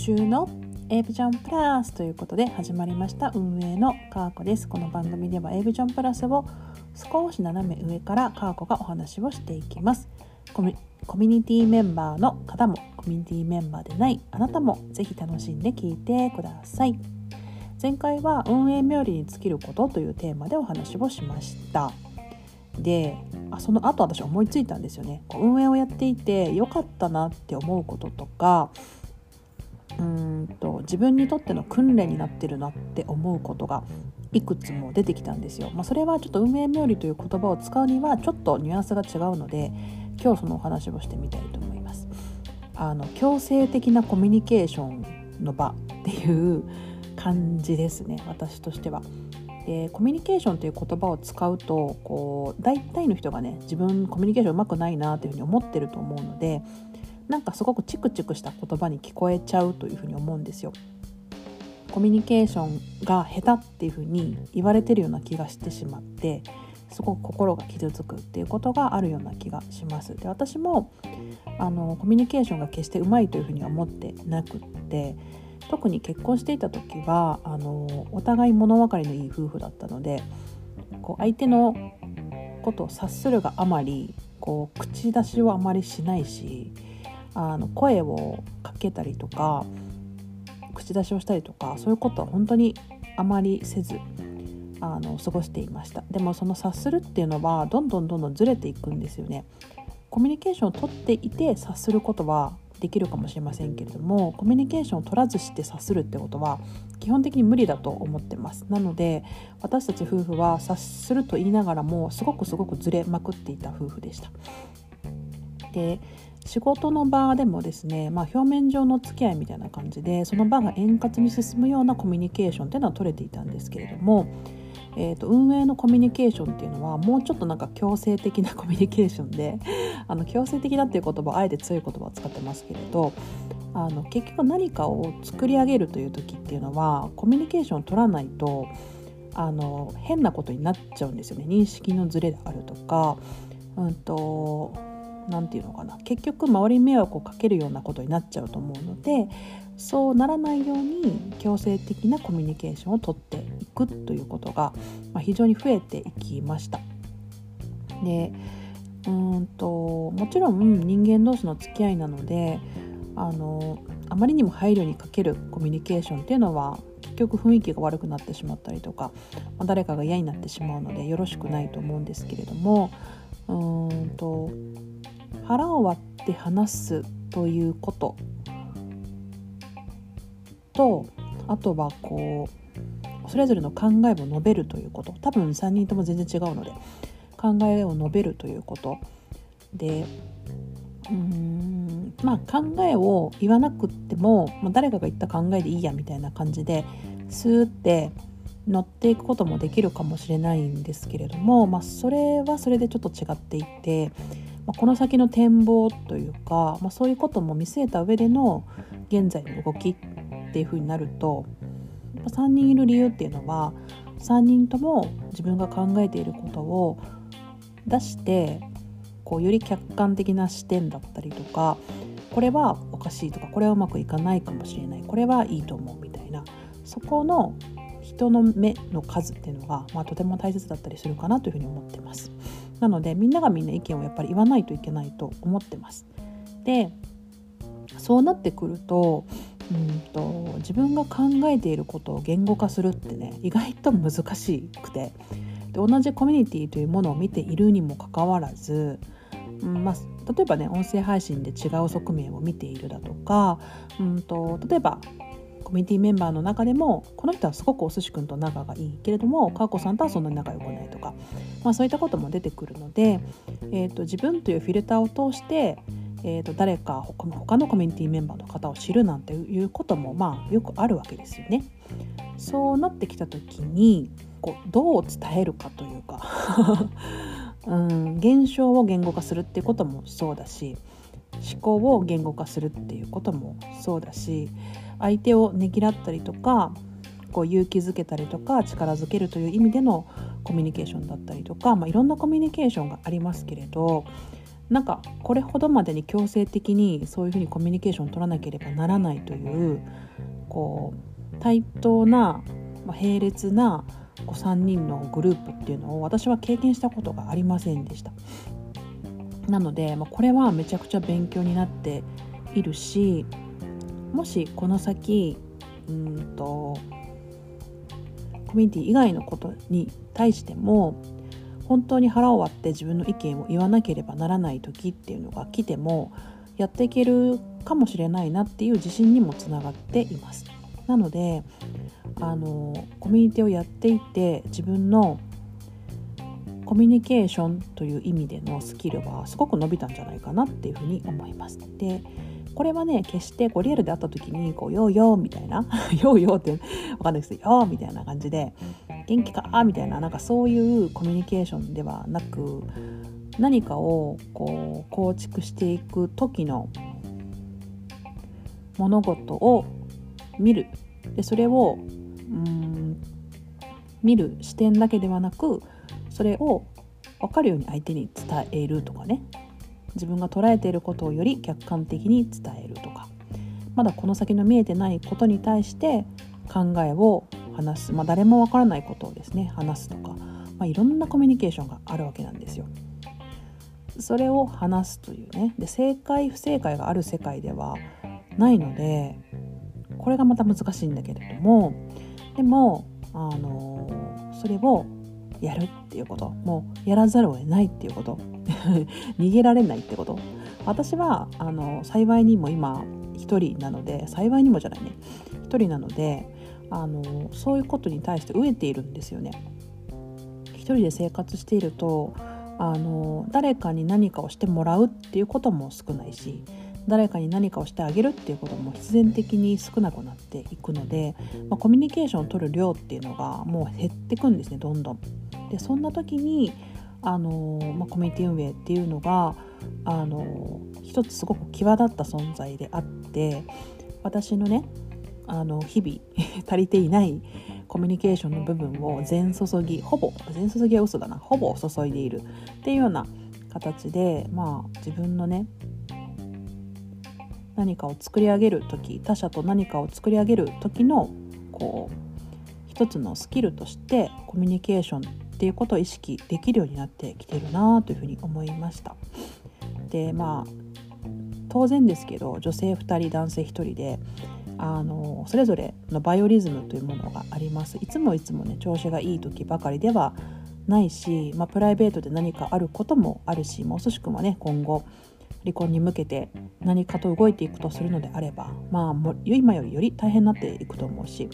週のエイブジョンプラスということで始まりました運営のカーコです。この番組ではエイブジョンプラスを少し斜め上からカーコがお話をしていきます。コミコミュニティメンバーの方もコミュニティメンバーでないあなたもぜひ楽しんで聞いてください。前回は運営冥利に尽きることというテーマでお話をしました。であその後私思いついたんですよね。こう運営をやっていて良かったなって思うこととかうんと自分にとっての訓練になってるなって思うことがいくつも出てきたんですよ。まあ、それはちょっと運営冥利という言葉を使うにはちょっとニュアンスが違うので今日そのお話をしてみたいと思います。あの強制的なコミュニケーションの場っていう感じですね私としては。でコミュニケーションという言葉を使うとこう大体の人がね自分コミュニケーションうまくないなというふうに思ってると思うのでなんかすごくチクチクした言葉に聞こえちゃうというふうに思うんですよ。コミュニケーションが下手っていうふうに言われてるような気がしてしまってすごく心が傷つくっていうことがあるような気がします。で私もあのコミュニケーションが決してうまいというふうには思ってなくって特に結婚していた時はあのお互い物分かりのいい夫婦だったのでこう相手のことを察するがあまりこう口出しをあまりしないしあの声をかけたりとか口出しをしたりとかそういうことは本当にあまりせずあの過ごしていました。でもその察するっていうのはどんどんどんどんずれていくんですよね。コミュニケーションをとっていて察することはできるかもしれませんけれどもコミュニケーションを取らずして察するってことは基本的に無理だと思ってます。なので私たち夫婦は察すると言いながらもすごくすごくずれまくっていた夫婦でした。で仕事の場でもですね、まあ、表面上の付き合いみたいな感じでその場が円滑に進むようなコミュニケーションっていうのは取れていたんですけれども、えーと、運営のコミュニケーションっていうのはもうちょっとなんか強制的な コミュニケーションであの強制的なっていう言葉あえて強い言葉を使ってますけれどあの結局何かを作り上げるという時っていうのはコミュニケーションを取らないとあの変なことになっちゃうんですよね。認識のズレであるとか、うんと何て言うのかな結局周りに迷惑をかけるようなことになっちゃうと思うのでそうならないように強制的なコミュニケーションをとっていくということが、ま、非常に増えていきました。でうんともちろん人間同士の付き合いなのであのあまりにも配慮にかけるコミュニケーションっていうのは結局雰囲気が悪くなってしまったりとか、ま、誰かが嫌になってしまうのでよろしくないと思うんですけれどもうんと腹を割って話すということ。とあとはこうそれぞれの考えを述べるということ。多分3人とも全然違うので考えを述べるということ。でうーんまあ考えを言わなくっても、まあ、誰かが言った考えでいいやみたいな感じでスーって乗っていくこともできるかもしれないんですけれども、まあ、それはそれでちょっと違っていてまあ、この先の展望というか、まあ、そういうことも見据えた上での現在の動きっていうふうになるとやっぱ3人いる理由っていうのは3人とも自分が考えていることを出してこうより客観的な視点だったりとかこれはおかしいとかこれはうまくいかないかもしれないこれはいいと思うみたいなそこの人の目の数っていうのが、まあ、とても大切だったりするかなというふうに思ってます。なのでみんながみんな意見をやっぱり言わないといけないと思ってます。でそうなってくるとうんと自分が考えていることを言語化するってね意外と難しくてで同じコミュニティというものを見ているにもかかわらず、うんまあ、例えばね音声配信で違う側面を見ているだとかうんと例えばコミュニティメンバーの中でもこの人はすごくお寿司くんと仲がいいけれどもかーこさんとはそんなに仲良くないとか、まあ、そういったことも出てくるので、えーと、自分というフィルターを通して、えーと、誰か他のコミュニティメンバーの方を知るなんていうこともまあよくあるわけですよね。そうなってきた時にこうどう伝えるかというか うん現象を言語化するっていうこともそうだし思考を言語化するっていうこともそうだし相手をねぎらったりとかこう勇気づけたりとか力づけるという意味でのコミュニケーションだったりとか、まあ、いろんなコミュニケーションがありますけれどなんかこれほどまでに強制的にそういうふうにコミュニケーションを取らなければならないというこう対等な、ま、並列なこう3人のグループっていうのを私は経験したことがありませんでした。なので、まあ、これはめちゃくちゃ勉強になっているしもしこの先うんとコミュニティ以外のことに対しても本当に腹を割って自分の意見を言わなければならない時っていうのが来てもやっていけるかもしれないなっていう自信にもつながっています。なのであのコミュニティをやっていて自分のコミュニケーションという意味でのスキルはすごく伸びたんじゃないかなっていうふうに思います。でこれはね決してこうリアルで会った時にこう「ヨーヨー」みたいな「ヨーヨー」って分かんないですけど「ヨー」みたいな感じで「元気か?」みたいななんかそういうコミュニケーションではなく何かをこう構築していく時の物事を見るでそれをうん見る視点だけではなくそれを分かるように相手に伝えるとかね自分が捉えていることをより客観的に伝えるとか。まだこの先の見えてないことに対して考えを話す、まあ、誰もわからないことをですね話すとか、まあ、いろんなコミュニケーションがあるわけなんですよ。それを話すというね。で正解不正解がある世界ではないのでこれがまた難しいんだけれども。でもあのそれをやるっていうこと。もうやらざるを得ないっていうこと。逃げられないってこと？私はあの幸いにも今一人なので幸いにもじゃないね一人なのであのそういうことに対して飢えているんですよね。一人で生活しているとあの誰かに何かをしてもらうっていうことも少ないし誰かに何かをしてあげるっていうことも必然的に少なくなっていくので、まあ、コミュニケーションを取る量っていうのがもう減ってくんですねどんどん。でそんな時にあの、まあ、コミュニティ運営っていうのがあの一つすごく際立った存在であって私のねあの日々 足りていないコミュニケーションの部分を全注ぎほぼ全注ぎは嘘だなほぼ注いでいるっていうような形でまあ自分のね何かを作り上げる時他者と何かを作り上げる時のこう一つのスキルとしてコミュニケーションっていうことを意識できるようになってきてるなというふうに思いました。でまあ当然ですけど女性2人男性1人であのそれぞれのバイオリズムというものがありますいつもいつもね調子がいい時ばかりではないし、まあ、プライベートで何かあることもあるしもう遅しくもね今後離婚に向けて何かと動いていくとするのであればまあ今よりより大変になっていくと思うし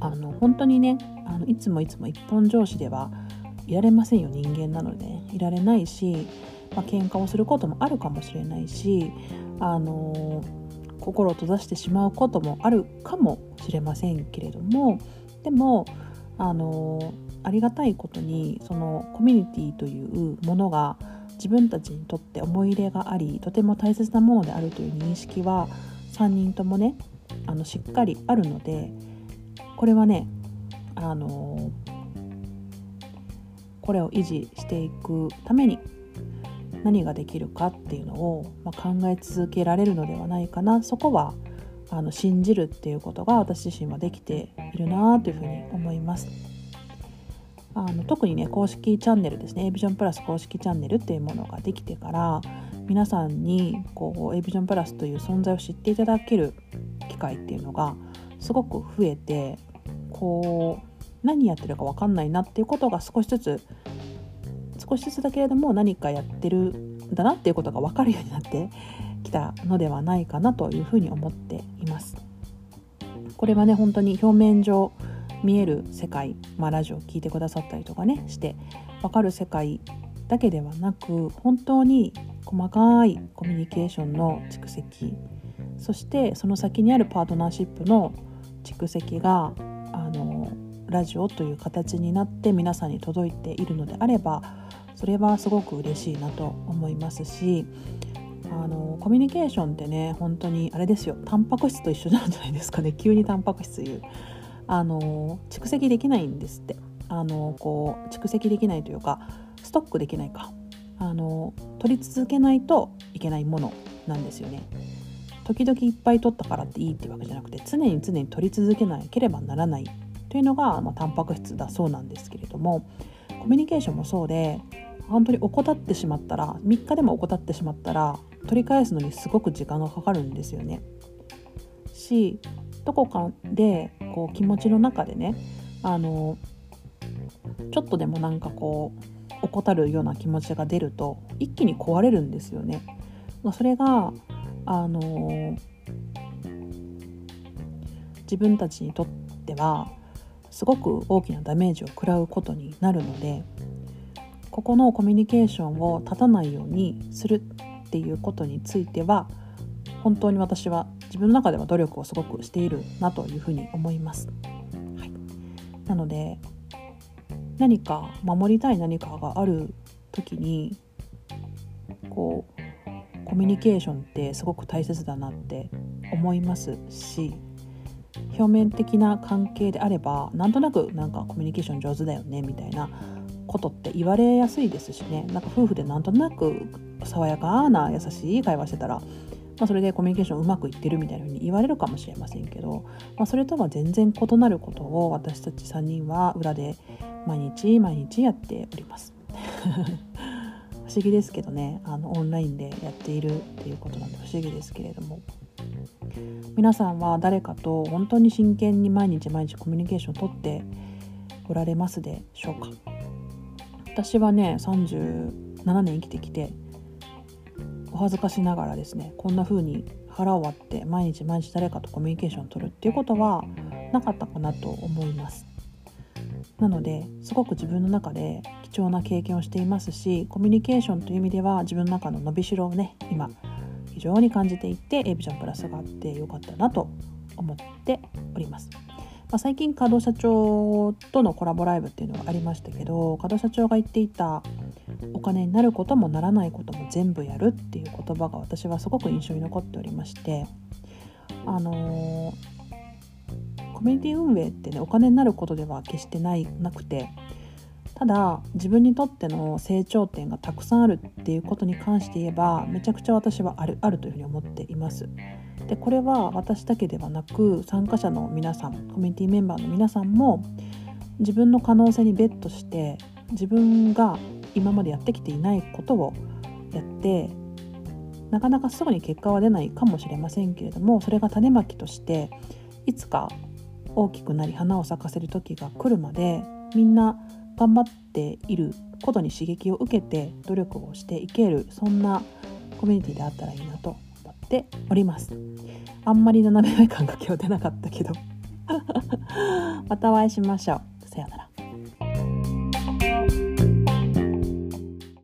あの本当にねあのいつもいつも一本上司ではいられませんよ人間なので、いられないし、まあ、喧嘩をすることもあるかもしれないしあの心を閉ざしてしまうこともあるかもしれませんけれどもでもあのありがたいことにそのコミュニティというものが自分たちにとって思い入れがありとても大切なものであるという認識は3人ともねあのしっかりあるのでこれはねあのこれを維持していくために何ができるかっていうのを、ま、考え続けられるのではないかなそこはあの信じるっていうことが私自身はできているなというふうに思います。あの特にね公式チャンネルですね a ビジョンプラス公式チャンネルっていうものができてから皆さんにこう a ビジョンプラスという存在を知っていただける機会っていうのがすごく増えてこう何やってるか分かんないなっていうことが少しずつ少しずつだけれども何かやってるんだなっていうことが分かるようになってきたのではないかなというふうに思っています。これはね本当に表面上見える世界、まあ、ラジオを聴いてくださったりとかねして分かる世界だけではなく本当に細かいコミュニケーションの蓄積そしてその先にあるパートナーシップの蓄積がラジオという形になって皆さんに届いているのであればそれはすごく嬉しいなと思いますしあのコミュニケーションってね本当にあれですよ。タンパク質と一緒なんじゃないですかね。急にタンパク質言う。あの蓄積できないんですって。あのこう蓄積できないというかストックできないか。あの取り続けないといけないものなんですよね。時々いっぱい取ったからっていいっていうわけじゃなくて常に常に取り続けなければならない。というのが、まあ、タンパク質だそうなんですけれどもコミュニケーションもそうで本当に怠ってしまったら3日でも怠ってしまったら取り返すのにすごく時間がかかるんですよね。しどこかでこう気持ちの中でねあのちょっとでもなんかこう怠るような気持ちが出ると一気に壊れるんですよね。それがあの自分たちにとってはすごく大きなダメージを食らうことになるのでここのコミュニケーションを立たないようにするっていうことについては本当に私は自分の中では努力をすごくしているなというふうに思います。はい、なので何か守りたい何かがある時にこうコミュニケーションってすごく大切だなって思いますし表面的な関係であればなんとなくなんかコミュニケーション上手だよねみたいなことって言われやすいですしね。なんか夫婦でなんとなく爽やかな優しい会話してたら、まあ、それでコミュニケーションうまくいってるみたいな風に言われるかもしれませんけど、まあ、それとは全然異なることを私たち3人は裏で毎日毎日やっております。不思議ですけどね。あのオンラインでやっているっていうことなんで不思議ですけれども。皆さんは誰かと本当に真剣に毎日毎日コミュニケーションをとっておられますでしょうか？私はね37年生きてきてお恥ずかしながらですねこんな風に腹を割って毎日毎日誰かとコミュニケーションをとるっていうことはなかったかなと思います。なのですごく自分の中で貴重な経験をしていますしコミュニケーションという意味では自分の中の伸びしろをね今非常に感じていて A ビジョンプラスがあってよかったなと思っております。まあ、最近加藤社長とのコラボライブっていうのがありましたけど加藤社長が言っていたお金になることもならないことも全部やるっていう言葉が私はすごく印象に残っておりましてあのー、コミュニティ運営ってねお金になることでは決してないなくてただ自分にとっての成長点がたくさんあるっていうことに関して言えばめちゃくちゃ私はあるあるというふうに思っています。でこれは私だけではなく参加者の皆さんコミュニティメンバーの皆さんも自分の可能性にベットして自分が今までやってきていないことをやってなかなかすぐに結果は出ないかもしれませんけれどもそれが種まきとしていつか大きくなり花を咲かせる時が来るまでみんな頑張っていることに刺激を受けて努力をしていけるそんなコミュニティであったらいいなと思っております。あんまり斜め上感が今日出なかったけど。またお会いしましょう。さようなら。